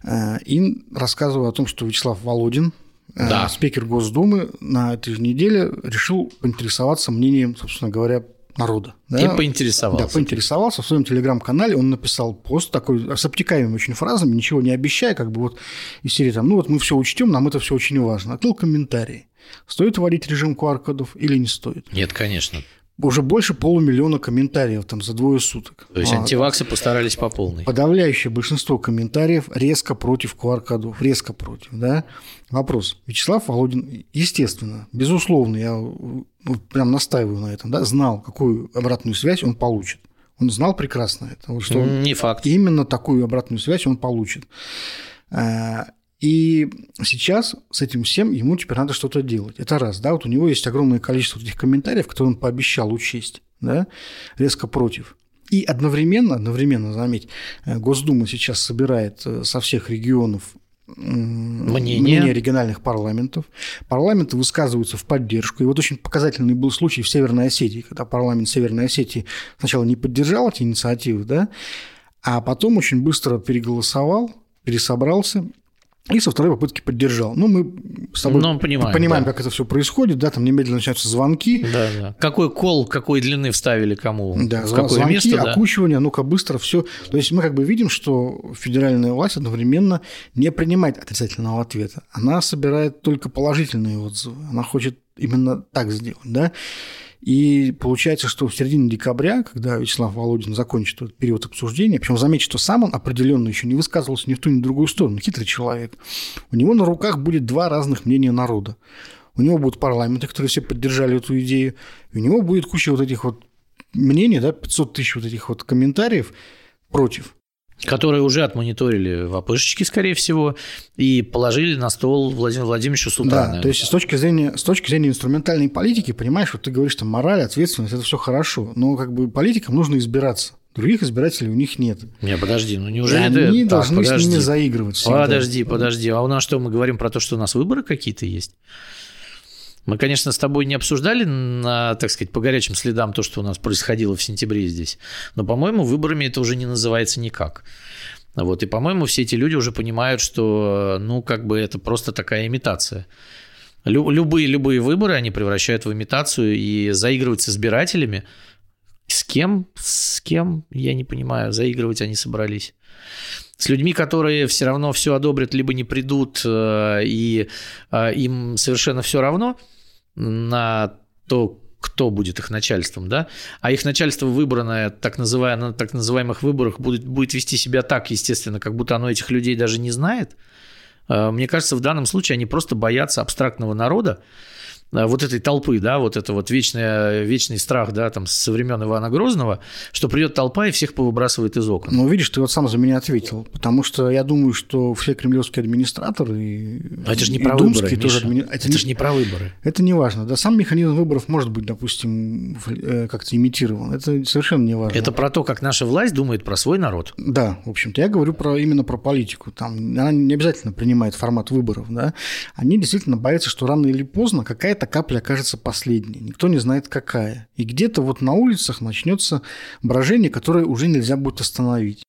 э, и рассказываю о том, что Вячеслав Володин, э, Да. спикер Госдумы, на этой же неделе решил поинтересоваться мнением, собственно говоря, народа. да. И поинтересовался. Да, поинтересовался. В своем телеграм-канале он написал пост такой с обтекаемыми очень фразами, ничего не обещая, как бы вот из серии там, ну вот мы все учтем, нам это все очень важно. Открыл комментарии. Стоит вводить режим QR-кодов или не стоит? Нет, конечно. Уже больше полумиллиона комментариев там за двое суток. То есть А, антиваксы постарались по полной. Подавляющее большинство комментариев резко против QR-кодов, резко против, да? Вопрос. Вячеслав Володин, естественно, безусловно, я вот прям настаиваю на этом, да, знал, какую обратную связь он получит. Он знал прекрасно это, что Не факт. именно такую обратную связь он получит. И сейчас с этим всем ему теперь надо что-то делать. Это раз, да, вот у него есть огромное количество этих комментариев, которые он пообещал учесть, да, резко против. И одновременно, одновременно, заметь, э, Госдума сейчас собирает э, со всех регионов Мнение. мнения региональных парламентов. Парламенты высказываются в поддержку. И вот очень показательный был случай в Северной Осетии, когда парламент Северной Осетии сначала не поддержал эти инициативы, да, а потом очень быстро переголосовал, пересобрался и со второй попытки поддержал. Ну, мы с тобой Ну, понимаем, понимаем да. как это все происходит, да, там немедленно начинаются звонки, Да, да. Какой кол, какой длины вставили кому, да, в какое звонки, место, да. окучивание, ну-ка быстро все. То есть мы как бы видим, что федеральная власть одновременно не принимает отрицательного ответа. Она собирает только положительные отзывы. Она хочет именно так сделать, да. И получается, что в середине декабря, когда Вячеслав Володин закончит этот период обсуждения, причем заметьте, что сам он определенно еще не высказывался ни в ту, ни в другую сторону, хитрый человек, у него на руках будет два разных мнения народа. У него будут парламенты, которые все поддержали эту идею, и у него будет куча вот этих вот мнений, да, 500 тысяч вот этих вот комментариев против. Которые уже отмониторили в АПшечке, скорее всего, и положили на стол Владимиру Владимировичу с утра. Да, наверное. то есть с точки зрения, с точки зрения инструментальной политики, понимаешь, вот ты говоришь, там мораль, ответственность, это все хорошо, но как бы политикам нужно избираться. Других избирателей у них нет. Не, подожди, ну неужели и ты... они Так, должны подожди. с ними заигрывать. всегда. Подожди, подожди. А у нас что, мы говорим про то, что у нас выборы какие-то есть? Мы, конечно, с тобой не обсуждали, на, так сказать, по горячим следам то, что у нас происходило в сентябре здесь. Но, по-моему, выборами это уже не называется никак. Вот, и, по-моему, все эти люди уже понимают, что, ну, как бы это просто такая имитация. Лю- любые, любые выборы они превращают в имитацию и заигрывать с избирателями. С кем? С кем? Я не понимаю. Заигрывать они собрались. С людьми, которые все равно все одобрят, либо не придут, э, и э, им совершенно все равно на то, кто будет их начальством, да, а их начальство выбранное так называемое, на так называемых выборах будет, будет вести себя так, естественно, как будто оно этих людей даже не знает. Э, Мне кажется, в данном случае они просто боятся абстрактного народа, вот этой толпы, да, вот это вот вечный, вечный страх, да, там, со времен Ивана Грозного, что придет толпа и всех повыбрасывает из окон. Ну, видишь, ты вот сам за меня ответил, потому что я думаю, что все кремлевские администраторы и, Но это же не про выборы, тоже админи- Это, не- же не про выборы. Это не важно. Да, сам механизм выборов может быть, допустим, э, как-то имитирован. Это совершенно не важно. Это про то, как наша власть думает про свой народ. Да, в общем-то, я говорю про, именно про политику. Там она не обязательно принимает формат выборов. Да? Они действительно боятся, что рано или поздно какая-то капля окажется последней. Никто не знает, какая. И где-то вот на улицах начнется брожение, которое уже нельзя будет остановить.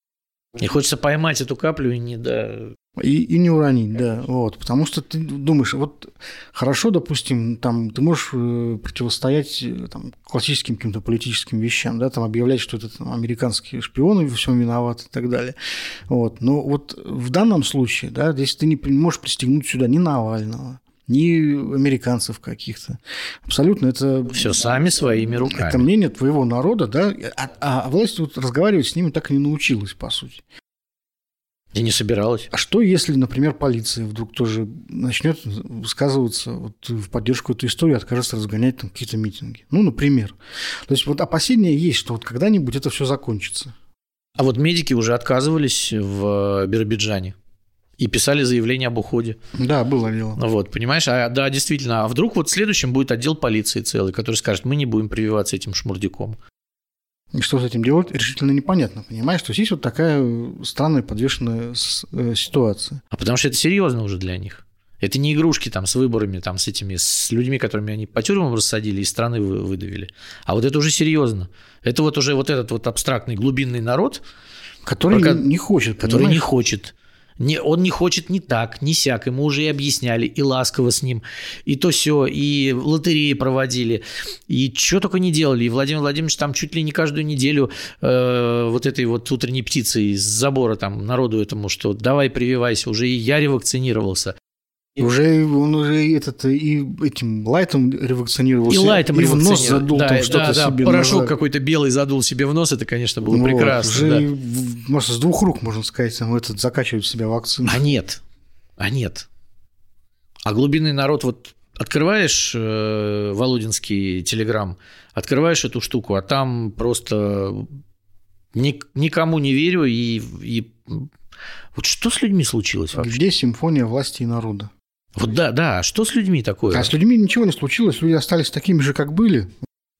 Мне хочется поймать эту каплю и не да. И, и не уронить, да, вот, потому что ты думаешь, вот хорошо, допустим, там ты можешь э, противостоять э, там, классическим каким-то политическим вещам, да, там объявлять, что это там, американские шпионы во всем виноваты и так далее, вот, но вот в данном случае, да, здесь ты не можешь пристегнуть сюда ни Навального, ни американцев каких-то, абсолютно это Все сами своими руками. это мнение твоего народа, да, а, а власть вот разговаривать с ними так и не научилась, по сути. И не собиралась. А что, если, например, полиция вдруг тоже начнет высказываться вот в поддержку этой истории, откажется разгонять там какие-то митинги? Ну, например. То есть вот опасения есть, что вот когда-нибудь это все закончится. А вот медики уже отказывались в Биробиджане и писали заявление об уходе. Да, было дело. Вот, понимаешь? А, да, действительно. А вдруг вот следующим будет отдел полиции целый, который скажет, мы не будем прививаться этим шмурдяком. И что с этим делать, решительно непонятно, понимаешь? То есть есть вот такая странная подвешенная э, ситуация. А потому что это серьезно уже для них. Это не игрушки там с выборами, там с этими, с людьми, которыми они по тюрьмам рассадили и страны вы- выдавили. А вот это уже серьезно. Это вот уже вот этот вот абстрактный глубинный народ, Который Пока- не хочет, который не хочет. Не, он не хочет ни так, ни сяк. Ему уже и объясняли, и ласково с ним, и то все, и лотереи проводили, и что только не делали. И Владимир Владимирович там чуть ли не каждую неделю э, вот этой вот утренней птицей из забора там народу этому, что давай прививайся, уже и я ревакцинировался. Уже он уже и этот и этим лайтом ревакцинировался. И лайтом и в нос задул да, там да, что-то да, себе порошок какой-то белый задул себе в нос, это, конечно, было Вот, прекрасно. Уже, да. и может, с двух рук, можно сказать, там, этот, закачивает в себя вакцину. А нет. А нет. А глубинный народ, вот открываешь э, Володинский телеграм, открываешь эту штуку, а там просто ни- никому не верю. И, и вот что с людьми случилось вообще? Где симфония власти и народа? Вот да, да, что с людьми такое? А с людьми ничего не случилось, люди остались такими же, как были.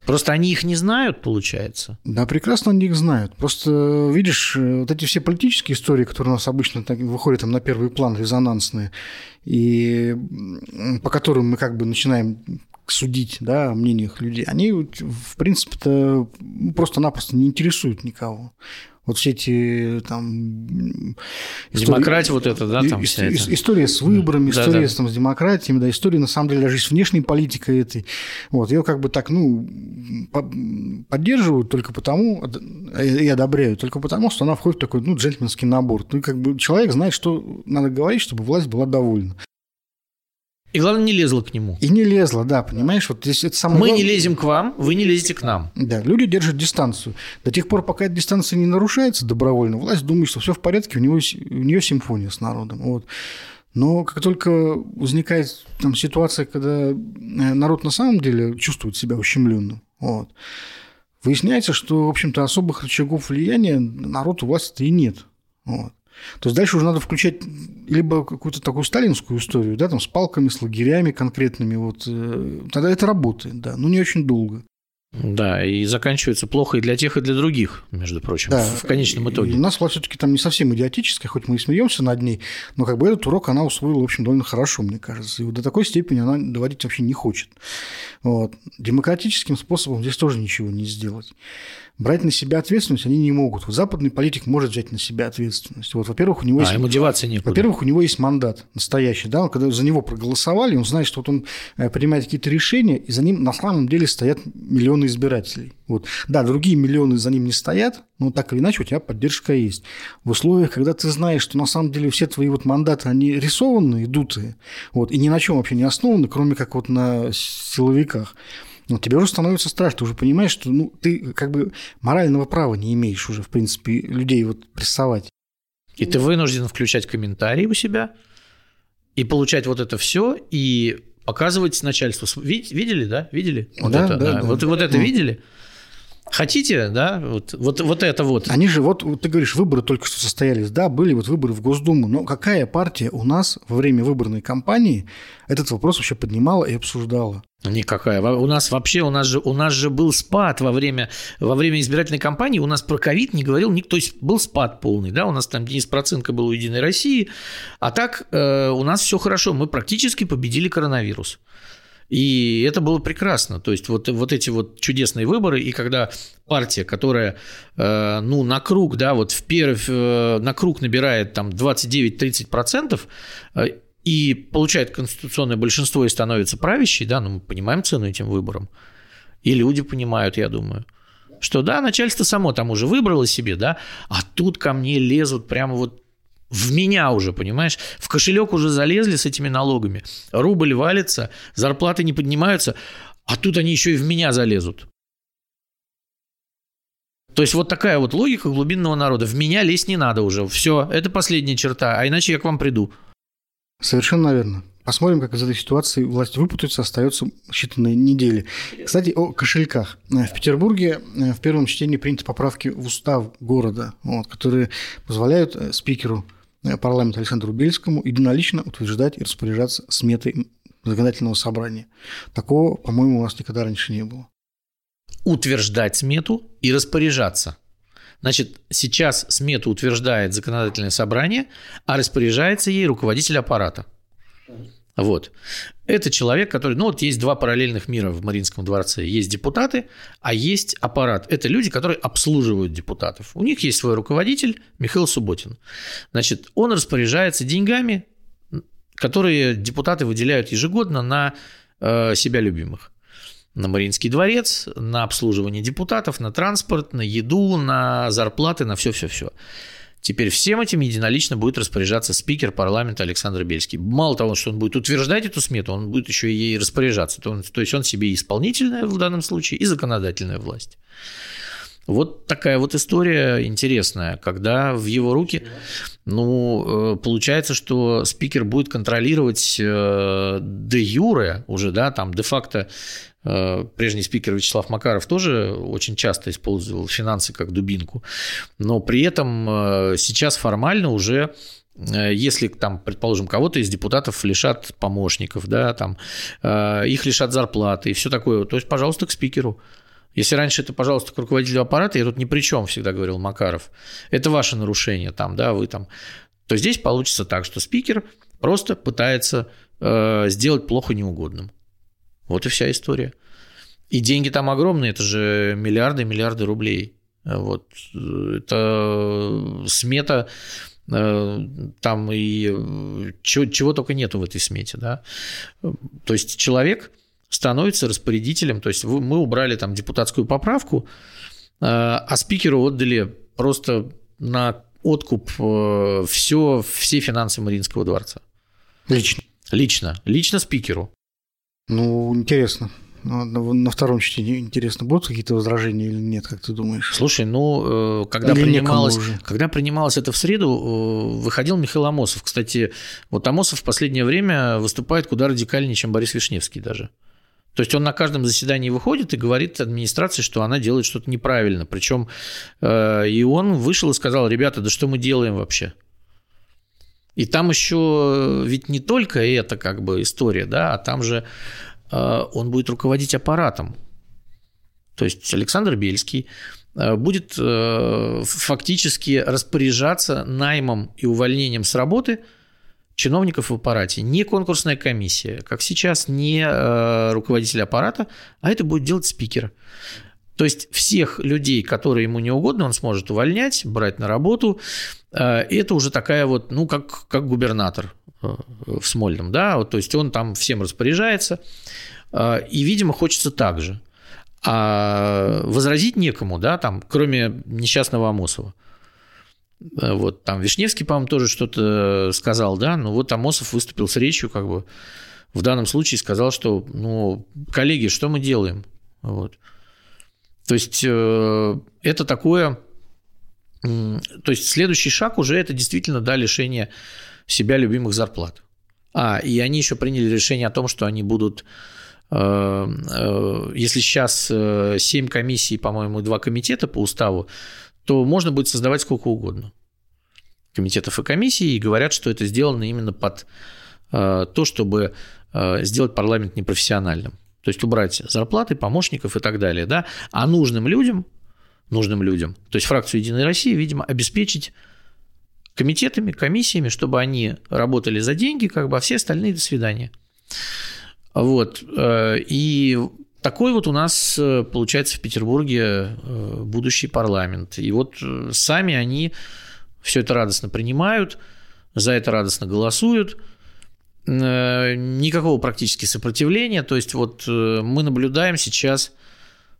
Просто они их не знают, получается. Да, прекрасно они их знают. Просто, видишь, э, вот эти все политические истории, которые у нас обычно так выходят там на первый план, резонансные, и по которым мы как бы начинаем судить да, о мнениях людей, они, в принципе-то, просто-напросто не интересуют никого. Вот все эти там... Демократия вот эта, да, там вся и- эта. История с выборами, Да, история да. с, там, с демократиями, да, история, на самом деле, даже с внешней политикой этой. Вот, ее как бы так, ну, по- поддерживают только потому, и одобряют только потому, что она входит в такой, ну, джентльменский набор. Ну, как бы человек знает, что надо говорить, чтобы власть была довольна. И главное, не лезла к нему. И не лезла, да, понимаешь? Вот здесь это самое Мы не главное. лезем к вам, вы не лезете к нам. Да, люди держат дистанцию. До тех пор, пока эта дистанция не нарушается добровольно, власть думает, что все в порядке, у, него, у нее симфония с народом. Вот. Но как только возникает там, ситуация, когда э, народ на самом деле чувствует себя ущемленным, вот, выясняется, что, в общем-то, особых рычагов влияния на народ у власти и нет. Вот. То есть дальше уже надо включать либо какую-то такую сталинскую историю, да, там с палками, с лагерями конкретными, вот, э, тогда это работает, да, но не очень долго. Да, и заканчивается плохо и для тех, и для других, между прочим, да, в конечном итоге. И у нас власть все-таки там не совсем идиотическая, хоть мы и смеемся над ней, но как бы этот урок она усвоила, в общем, довольно хорошо, мне кажется. И вот до такой степени она доводить вообще не хочет. Вот. Демократическим способом здесь тоже ничего не сделать брать на себя ответственность они не могут. Западный политик может взять на себя ответственность. Вот, во-первых, у него а, есть... ему деваться некуда. Во-первых, у него есть мандат настоящий, да, когда за него проголосовали, он знает, что вот он э, принимает какие-то решения, и за ним на самом деле стоят миллионы избирателей. Вот. Да, другие миллионы за ним не стоят, но так или иначе у тебя поддержка есть. В условиях, когда ты знаешь, что на самом деле все твои вот мандаты, они рисованные, дутые, вот, и ни на чем вообще не основаны, кроме как вот на силовиках, но тебе уже становится страшно, ты уже понимаешь, что ну, ты как бы морального права не имеешь уже, в принципе, людей вот прессовать. И ты вынужден включать комментарии у себя и получать вот это все и показывать начальству. Видели, да? Видели? Вот да, это, да, да. Вот, вот это ну. видели? Хотите, да, вот, вот, вот это вот. Они же, вот, вот ты говоришь, выборы только что состоялись, да, были вот выборы в Госдуму, но какая партия у нас во время выборной кампании этот вопрос вообще поднимала и обсуждала? Никакая. У нас вообще, у нас же, у нас же был спад во время, во время избирательной кампании, у нас про ковид не говорил никто, то есть был спад полный, да, у нас там Денис Проценко был у Единой России, а так э, у нас все хорошо, мы практически победили коронавирус. И это было прекрасно. То есть вот, вот эти вот чудесные выборы, и когда партия, которая э, ну, на круг, да, вот в перв, э, на круг набирает там 29-30%, э, и получает конституционное большинство и становится правящей, да, ну мы понимаем цену этим выборам. И люди понимают, я думаю, что да, начальство само там уже выбрало себе, да, а тут ко мне лезут прямо вот в меня уже, понимаешь? В кошелек уже залезли с этими налогами. Рубль валится, зарплаты не поднимаются, а тут они еще и в меня залезут. То есть вот такая вот логика глубинного народа. В меня лезть не надо уже. Все, это последняя черта, а иначе я к вам приду. Совершенно верно. Посмотрим, как из этой ситуации власть выпутается, остается считанные недели. Кстати, о кошельках. В Петербурге э, в первом чтении приняты поправки в устав города, вот, которые позволяют э, спикеру парламента Александру Бельскому единолично утверждать и распоряжаться сметой законодательного собрания. Такого, по-моему, у нас никогда раньше не было. Утверждать смету и распоряжаться. Значит, сейчас смету утверждает законодательное собрание, а распоряжается ей руководитель аппарата. Вот. Это человек, который... Ну, вот есть два параллельных мира в Мариинском дворце. Есть депутаты, а есть аппарат. Это люди, которые обслуживают депутатов. У них есть свой руководитель Михаил Субботин. Значит, он распоряжается деньгами, которые депутаты выделяют ежегодно на э, себя любимых на Мариинский дворец, на обслуживание депутатов, на транспорт, на еду, на зарплаты, на все-все-все. Теперь всем этим единолично будет распоряжаться спикер парламента Александр Бельский. Мало того, что он будет утверждать эту смету, он будет еще и ей распоряжаться. То, есть он себе и исполнительная в данном случае, и законодательная власть. Вот такая вот история интересная, когда в его руки, ну, э, получается, что спикер будет контролировать э, де юре уже, да, там де-факто Э, прежний спикер Вячеслав Макаров тоже очень часто использовал финансы как дубинку, но при этом сейчас формально уже если там, предположим, кого-то из депутатов лишат помощников, да, там, их лишат зарплаты и все такое, то есть, пожалуйста, к спикеру. Если раньше это, пожалуйста, к руководителю аппарата, я тут ни при чем, всегда говорил Макаров, это ваше нарушение, там, да, вы там, то здесь получится так, что спикер просто пытается э, сделать плохо неугодным. Вот и вся история. И деньги там огромные, это же миллиарды, миллиарды рублей. Вот. Это смета э, там и чего, чего только нету в этой смете, да. То есть человек становится распорядителем, то есть мы убрали там депутатскую поправку, э, а спикеру отдали просто на откуп э, все, все финансы Мариинского дворца. Лично? Лично. Лично спикеру. Ну, интересно. Ну, на втором чтении интересно, будут какие-то возражения или нет, как ты думаешь? Слушай, ну, э, когда или принималось, когда принималось это в среду, выходил Михаил Амосов. Кстати, вот Амосов в последнее время выступает куда радикальнее, чем Борис Вишневский даже. То есть он на каждом заседании выходит и говорит администрации, что она делает что-то неправильно. Причем э, и он вышел и сказал, ребята, да что мы делаем вообще? И там еще ведь не только это как бы история, да, а там же э, он будет руководить аппаратом. То есть Александр Бельский э, будет э, фактически распоряжаться наймом и увольнением с работы чиновников в аппарате. Не конкурсная комиссия, как сейчас, не э, руководитель аппарата, а это будет делать спикер. То есть всех людей, которые ему не угодно, он сможет увольнять, брать на работу. Это уже такая вот, ну, как, как губернатор в Смольном, да, вот, то есть он там всем распоряжается, и, видимо, хочется так же. А возразить некому, да, там, кроме несчастного Амосова. Вот, там Вишневский, по-моему, тоже что-то сказал, да, ну вот Амосов выступил с речью, как бы, в данном случае сказал, что, ну, коллеги, что мы делаем? Вот. То есть, э, это такое... То есть, следующий шаг уже это действительно, да, лишение себя любимых зарплат. А, и они еще приняли решение о том, что они будут Э, э, если сейчас 7 э, комиссий, по-моему, и 2 комитета по уставу, то можно будет создавать сколько угодно комитетов и комиссий, и говорят, что это сделано именно под то, чтобы сделать парламент непрофессиональным. То есть убрать зарплаты помощников и так далее. Да? А нужным людям, нужным людям, то есть фракцию «Единой России», видимо, обеспечить комитетами, комиссиями, чтобы они работали за деньги, как бы, а все остальные до свидания. Вот. Э, и такой вот у нас э, получается в Петербурге э, будущий парламент. И вот сами они все это радостно принимают, за это радостно голосуют. Никакого практически сопротивления. То есть вот мы наблюдаем сейчас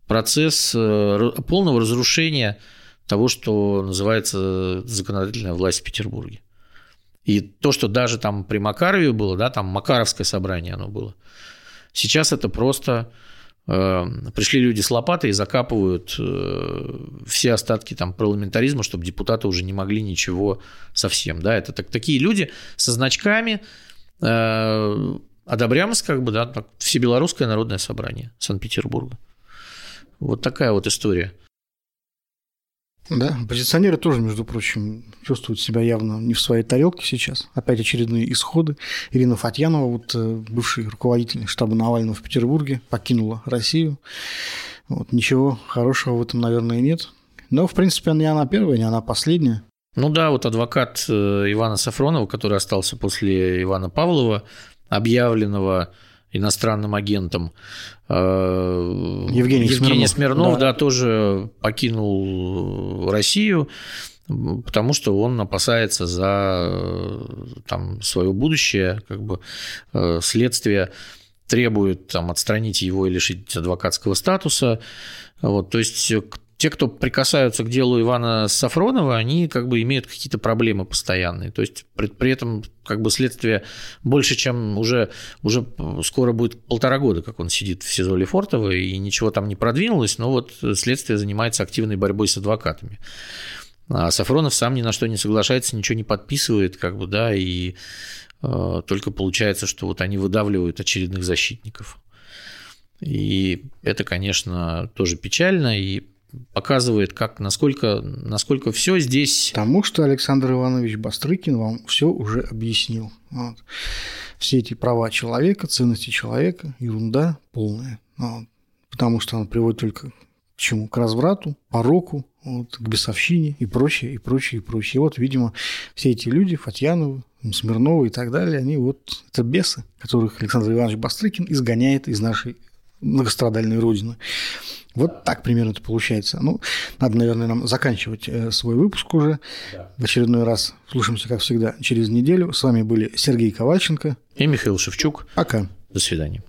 процесс полного разрушения того, что называется законодательная власть в Петербурге. И то, что даже там при Макарове было, да, там Макаровское собрание оно было. Сейчас это просто э, пришли люди с лопатой и закапывают э, все остатки там парламентаризма, чтобы депутаты уже не могли ничего совсем. Да, это так, такие люди со значками, э, одобрямость как бы, да, Всебелорусское народное собрание Санкт-Петербурга. Вот такая вот история. Да, оппозиционеры тоже, между прочим, чувствуют себя явно не в своей тарелке сейчас. Опять очередные исходы. Ирина Фатьянова, вот э, бывший руководитель штаба Навального в Петербурге, покинула Россию. Вот, ничего хорошего в этом, наверное, нет. Но, в принципе, не она первая, не она последняя. Ну да, вот адвокат э, Ивана Сафронова, который остался после Ивана Павлова, объявленного иностранным агентом. Э, Евгений, Евгений Смирнов, Смирнов да. да, тоже покинул Россию, потому что он опасается за там, свое будущее, как бы э, следствие требует там, отстранить его и лишить адвокатского статуса. Вот, то есть те, кто прикасаются к делу Ивана Сафронова, они как бы имеют какие-то проблемы постоянные. То есть при, при этом как бы следствие больше, чем уже, уже скоро будет полтора года, как он сидит в СИЗО Лефортово, и ничего там не продвинулось, но вот следствие занимается активной борьбой с адвокатами. А Сафронов сам ни на что не соглашается, ничего не подписывает, как бы, да, и э, только получается, что вот они выдавливают очередных защитников. И это, конечно, тоже печально, и показывает, как, насколько, насколько все здесь... Потому что Александр Иванович Бастрыкин вам все уже объяснил. Вот. Все эти права человека, ценности человека, ерунда полная. Вот. Потому что она приводит только к чему? К разврату, пороку, вот, к бесовщине и прочее, и прочее, и прочее. И вот, видимо, все эти люди, Фатьяновы, Смирновы и так далее, они вот это бесы, которых Александр Иванович Бастрыкин изгоняет из нашей многострадальной родины. Вот так примерно это получается. Ну, надо, наверное, нам заканчивать э, свой выпуск уже. Да. В очередной раз слушаемся, как всегда, через неделю. С вами были Сергей Ковальченко и Михаил Шевчук. Пока. До свидания.